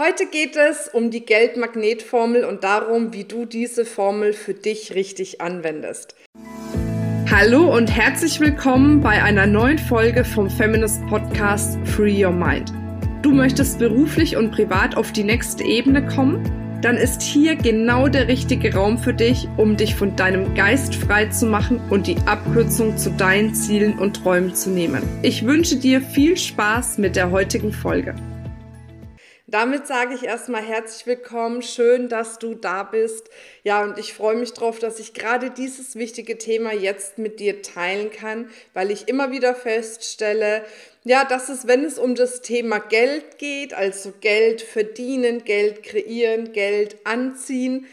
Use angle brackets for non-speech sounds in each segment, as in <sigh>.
Heute geht es um die Geldmagnetformel und darum, wie du diese Formel für dich richtig anwendest. Hallo und herzlich willkommen bei einer neuen Folge vom Feminist Podcast Free Your Mind. Du möchtest beruflich und privat auf die nächste Ebene kommen? Dann ist hier genau der richtige Raum für dich, um dich von deinem Geist frei zu machen und die Abkürzung zu deinen Zielen und Träumen zu nehmen. Ich wünsche dir viel Spaß mit der heutigen Folge. Damit sage ich erstmal herzlich willkommen. Schön, dass du da bist. Ja, und ich freue mich darauf, dass ich gerade dieses wichtige Thema jetzt mit dir teilen kann, weil ich immer wieder feststelle, ja, dass es, wenn es um das Thema Geld geht, also Geld verdienen, Geld kreieren, Geld anziehen,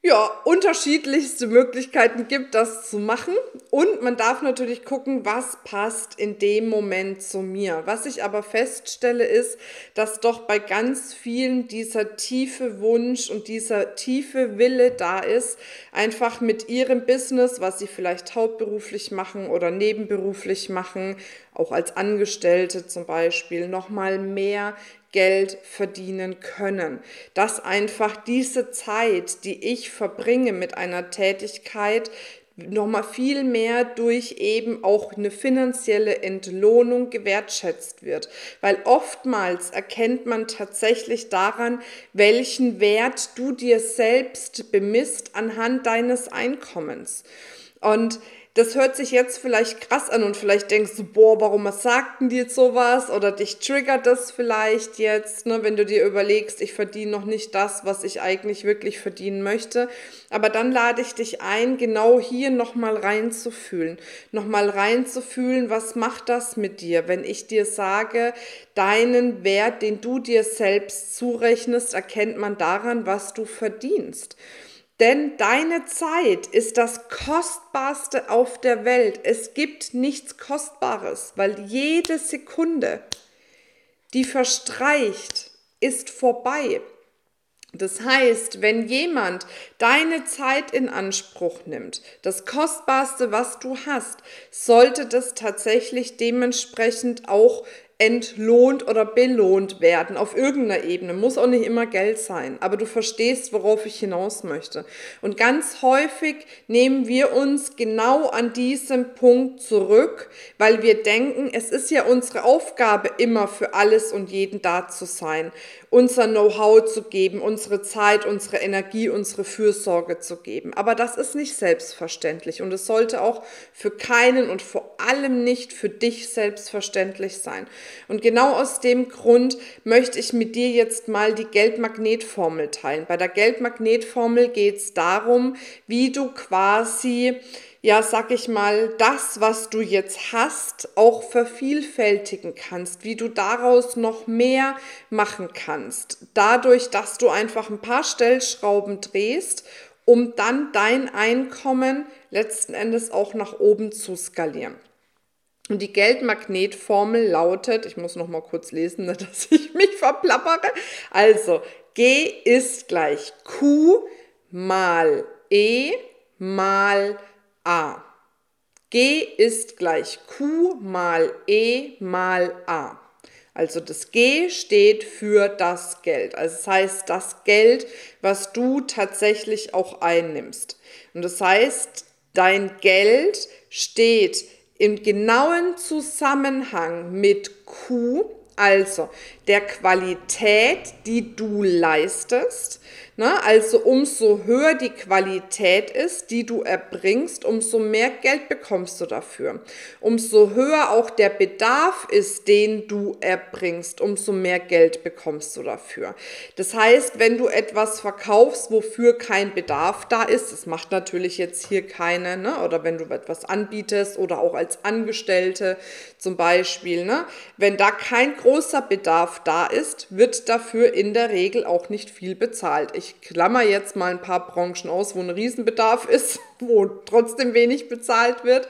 ja, unterschiedlichste Möglichkeiten gibt, das zu machen. Und man darf natürlich gucken, was passt in dem Moment zu mir. Was ich aber feststelle, ist, dass doch bei ganz vielen dieser tiefe Wunsch und dieser tiefe Wille da ist, einfach mit ihrem Business, was sie vielleicht hauptberuflich machen oder nebenberuflich machen, auch als Angestellte zum Beispiel, nochmal mehr Geld verdienen können. Dass einfach diese Zeit, die ich verbringe mit einer Tätigkeit, nochmal viel mehr durch eben auch eine finanzielle Entlohnung gewertschätzt wird. Weil oftmals erkennt man tatsächlich daran, welchen Wert du dir selbst bemisst anhand deines Einkommens. Und das hört sich jetzt vielleicht krass an und vielleicht denkst du, boah, warum sagten die jetzt sowas? Oder dich triggert das vielleicht jetzt, ne, wenn du dir überlegst, ich verdiene noch nicht das, was ich eigentlich wirklich verdienen möchte. Aber dann lade ich dich ein, genau hier nochmal reinzufühlen. Nochmal reinzufühlen, was macht das mit dir, wenn ich dir sage, deinen Wert, den du dir selbst zurechnest, erkennt man daran, was du verdienst. Denn deine Zeit ist das Kostbarste auf der Welt. Es gibt nichts Kostbares, weil jede Sekunde, die verstreicht, ist vorbei. Das heißt, wenn jemand deine Zeit in Anspruch nimmt, das Kostbarste, was du hast, sollte das tatsächlich dementsprechend auch entlohnt oder belohnt werden auf irgendeiner Ebene. Muss auch nicht immer Geld sein, aber du verstehst, worauf ich hinaus möchte. Und ganz häufig nehmen wir uns genau an diesem Punkt zurück, weil wir denken, es ist ja unsere Aufgabe, immer für alles und jeden da zu sein, unser Know-how zu geben, unsere Zeit, unsere Energie, unsere Fürsorge zu geben. Aber das ist nicht selbstverständlich und es sollte auch für keinen und vor allem nicht für dich selbstverständlich sein. Und genau aus dem Grund möchte ich mit dir jetzt mal die Geldmagnetformel teilen. Bei der Geldmagnetformel geht es darum, wie du quasi ja, sag ich mal, das, was du jetzt hast, auch vervielfältigen kannst, wie du daraus noch mehr machen kannst. Dadurch, dass du einfach ein paar Stellschrauben drehst, um dann dein Einkommen letzten Endes auch nach oben zu skalieren. Und die Geldmagnetformel lautet, ich muss noch mal kurz lesen, <laughs> ne, dass ich mich verplappere. Also, G ist gleich Q mal E mal A. G ist gleich Q mal E mal A. Also das G steht für das Geld. Also das heißt, das Geld, was du tatsächlich auch einnimmst. Und das heißt, dein Geld steht im genauen Zusammenhang mit Q, also der Qualität, die du leistest. Ne? Also umso höher die Qualität ist, die du erbringst, umso mehr Geld bekommst du dafür. Umso höher auch der Bedarf ist, den du erbringst, umso mehr Geld bekommst du dafür. Das heißt, wenn du etwas verkaufst, wofür kein Bedarf da ist, das macht natürlich jetzt hier keine, ne? oder wenn du etwas anbietest oder auch als Angestellte zum Beispiel, ne? wenn da kein großer Bedarf da ist, wird dafür in der Regel auch nicht viel bezahlt. Ich klammer jetzt mal ein paar Branchen aus, wo ein Riesenbedarf ist, <laughs> wo trotzdem wenig bezahlt wird.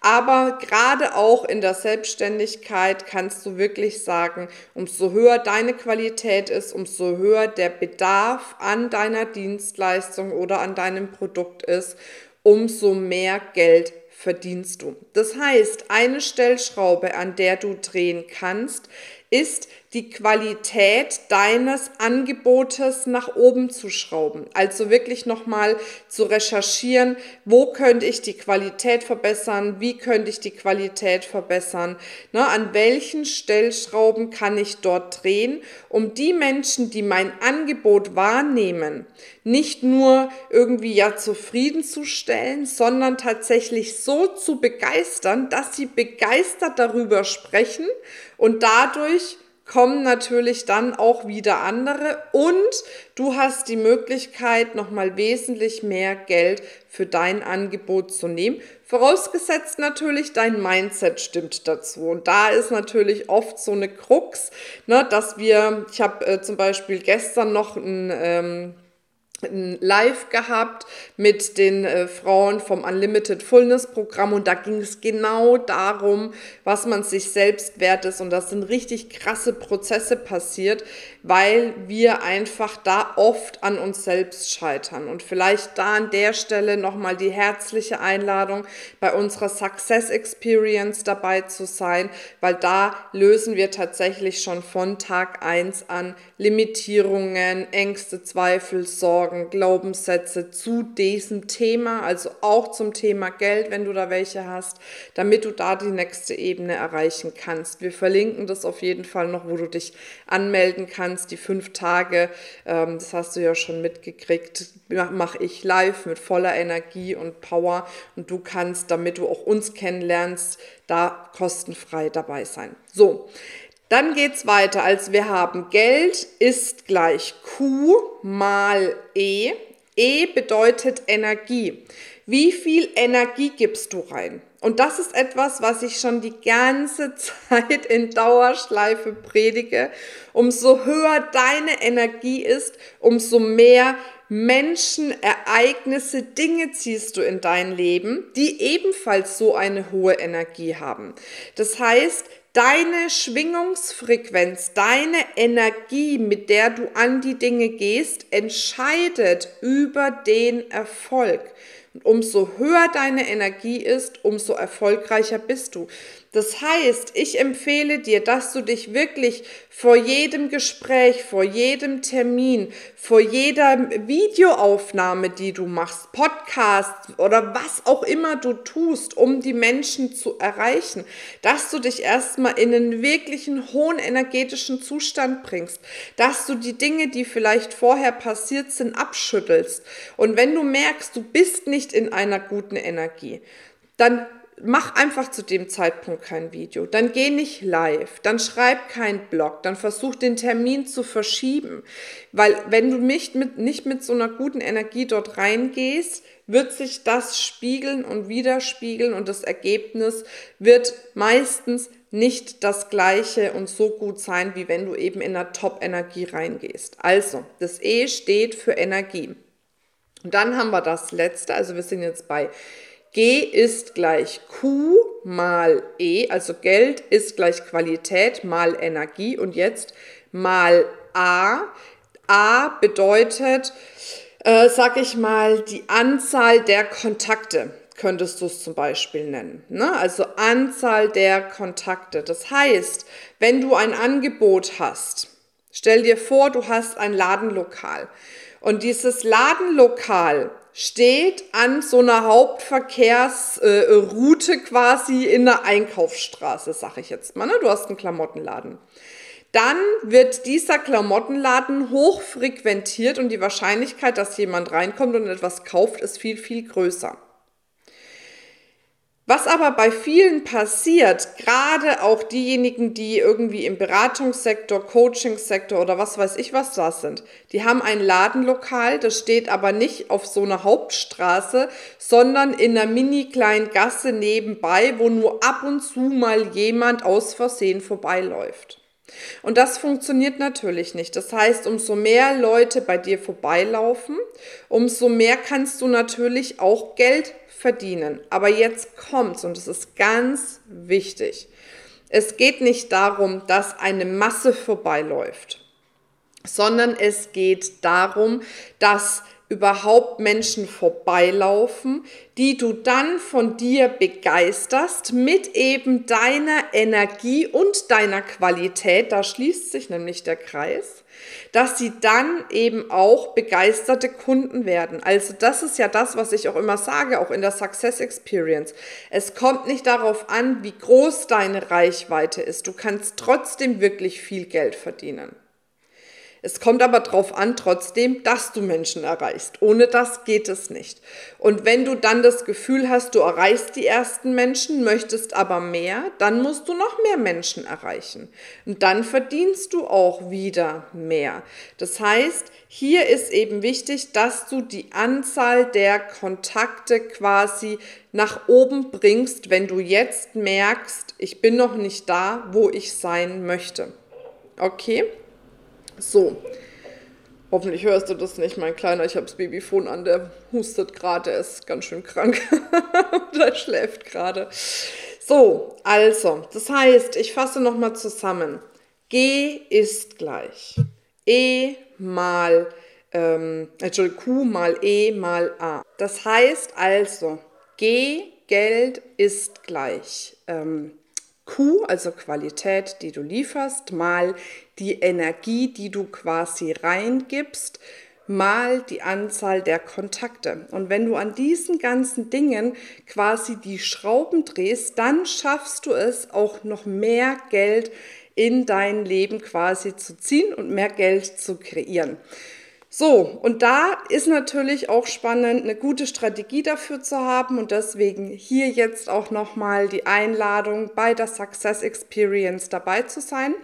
Aber gerade auch in der Selbstständigkeit kannst du wirklich sagen, umso höher deine Qualität ist, umso höher der Bedarf an deiner Dienstleistung oder an deinem Produkt ist, umso mehr Geld verdienst du. Das heißt, eine Stellschraube, an der du drehen kannst, ist die Qualität deines Angebotes nach oben zu schrauben. Also wirklich nochmal zu recherchieren, wo könnte ich die Qualität verbessern, wie könnte ich die Qualität verbessern, ne, an welchen Stellschrauben kann ich dort drehen, um die Menschen, die mein Angebot wahrnehmen, nicht nur irgendwie ja zufriedenzustellen, sondern tatsächlich so zu begeistern, dass sie begeistert darüber sprechen und dadurch kommen natürlich dann auch wieder andere und du hast die Möglichkeit, nochmal wesentlich mehr Geld für dein Angebot zu nehmen. Vorausgesetzt natürlich, dein Mindset stimmt dazu. Und da ist natürlich oft so eine Krux, ne, dass wir, ich habe äh, zum Beispiel gestern noch ein... Ähm, Live gehabt mit den äh, Frauen vom Unlimited Fullness Programm. Und da ging es genau darum, was man sich selbst wert ist. Und das sind richtig krasse Prozesse passiert, weil wir einfach da oft an uns selbst scheitern. Und vielleicht da an der Stelle nochmal die herzliche Einladung bei unserer Success Experience dabei zu sein, weil da lösen wir tatsächlich schon von Tag eins an Limitierungen, Ängste, Zweifel, Sorgen, Sorgen, Glaubenssätze zu diesem Thema, also auch zum Thema Geld, wenn du da welche hast, damit du da die nächste Ebene erreichen kannst. Wir verlinken das auf jeden Fall noch, wo du dich anmelden kannst. Die fünf Tage, ähm, das hast du ja schon mitgekriegt, mache ich live mit voller Energie und Power und du kannst, damit du auch uns kennenlernst, da kostenfrei dabei sein. So, dann geht's weiter, als wir haben Geld ist gleich Q mal E. E bedeutet Energie. Wie viel Energie gibst du rein? Und das ist etwas, was ich schon die ganze <laughs> Zeit in Dauerschleife predige. Umso höher deine Energie ist, umso mehr Menschen, Ereignisse, Dinge ziehst du in dein Leben, die ebenfalls so eine hohe Energie haben. Das heißt, deine Schwingungsfrequenz, deine Energie, mit der du an die Dinge gehst, entscheidet über den Erfolg. Und umso höher deine Energie ist, umso erfolgreicher bist du. Das heißt, ich empfehle dir, dass du dich wirklich vor jedem Gespräch, vor jedem Termin, vor jeder Videoaufnahme, die du machst, Podcast oder was auch immer du tust, um die Menschen zu erreichen, dass du dich erstmal in einen wirklichen hohen energetischen Zustand bringst, dass du die Dinge, die vielleicht vorher passiert sind, abschüttelst. Und wenn du merkst, du bist nicht in einer guten Energie, dann mach einfach zu dem Zeitpunkt kein Video, dann geh nicht live, dann schreib keinen Blog, dann versuch den Termin zu verschieben, weil wenn du nicht mit, nicht mit so einer guten Energie dort reingehst, wird sich das spiegeln und widerspiegeln und das Ergebnis wird meistens nicht das gleiche und so gut sein, wie wenn du eben in einer Top-Energie reingehst. Also, das E steht für Energie. Und dann haben wir das letzte, also wir sind jetzt bei G ist gleich Q mal E, also Geld ist gleich Qualität mal Energie und jetzt mal A. A bedeutet, äh, sag ich mal, die Anzahl der Kontakte könntest du es zum Beispiel nennen. Ne? Also Anzahl der Kontakte. Das heißt, wenn du ein Angebot hast, stell dir vor, du hast ein Ladenlokal und dieses Ladenlokal steht an so einer Hauptverkehrsroute quasi in der Einkaufsstraße, sag ich jetzt mal. Ne? Du hast einen Klamottenladen. Dann wird dieser Klamottenladen hoch frequentiert und die Wahrscheinlichkeit, dass jemand reinkommt und etwas kauft, ist viel, viel größer. Was aber bei vielen passiert, gerade auch diejenigen, die irgendwie im Beratungssektor, Coachingsektor oder was weiß ich was da sind, die haben ein Ladenlokal, das steht aber nicht auf so einer Hauptstraße, sondern in einer mini kleinen Gasse nebenbei, wo nur ab und zu mal jemand aus Versehen vorbeiläuft. Und das funktioniert natürlich nicht. Das heißt, umso mehr Leute bei dir vorbeilaufen, umso mehr kannst du natürlich auch Geld verdienen. Aber jetzt kommt's und es ist ganz wichtig. Es geht nicht darum, dass eine Masse vorbeiläuft, sondern es geht darum, dass überhaupt Menschen vorbeilaufen, die du dann von dir begeisterst mit eben deiner Energie und deiner Qualität, da schließt sich nämlich der Kreis, dass sie dann eben auch begeisterte Kunden werden. Also das ist ja das, was ich auch immer sage, auch in der Success Experience. Es kommt nicht darauf an, wie groß deine Reichweite ist. Du kannst trotzdem wirklich viel Geld verdienen. Es kommt aber darauf an, trotzdem, dass du Menschen erreichst. Ohne das geht es nicht. Und wenn du dann das Gefühl hast, du erreichst die ersten Menschen, möchtest aber mehr, dann musst du noch mehr Menschen erreichen. Und dann verdienst du auch wieder mehr. Das heißt, hier ist eben wichtig, dass du die Anzahl der Kontakte quasi nach oben bringst, wenn du jetzt merkst, ich bin noch nicht da, wo ich sein möchte. Okay? So. Hoffentlich hörst du das nicht, mein Kleiner. Ich habe das Babyfon an, der hustet gerade, er ist ganz schön krank. <laughs> der schläft gerade. So, also, das heißt, ich fasse nochmal zusammen. G ist gleich E mal, ähm, Entschuldigung, Q mal E mal A. Das heißt also, G, Geld ist gleich ähm, Q, also Qualität, die du lieferst, mal die Energie, die du quasi reingibst, mal die Anzahl der Kontakte. Und wenn du an diesen ganzen Dingen quasi die Schrauben drehst, dann schaffst du es auch noch mehr Geld in dein Leben quasi zu ziehen und mehr Geld zu kreieren. So, und da ist natürlich auch spannend, eine gute Strategie dafür zu haben und deswegen hier jetzt auch nochmal die Einladung bei der Success Experience dabei zu sein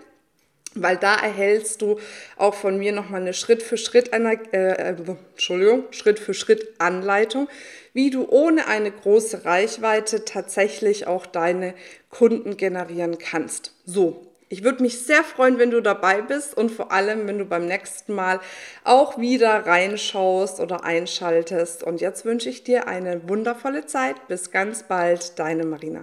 weil da erhältst du auch von mir nochmal eine Schritt für Schritt, äh, äh, Entschuldigung, Schritt für Schritt Anleitung, wie du ohne eine große Reichweite tatsächlich auch deine Kunden generieren kannst. So, ich würde mich sehr freuen, wenn du dabei bist und vor allem, wenn du beim nächsten Mal auch wieder reinschaust oder einschaltest. Und jetzt wünsche ich dir eine wundervolle Zeit. Bis ganz bald, deine Marina.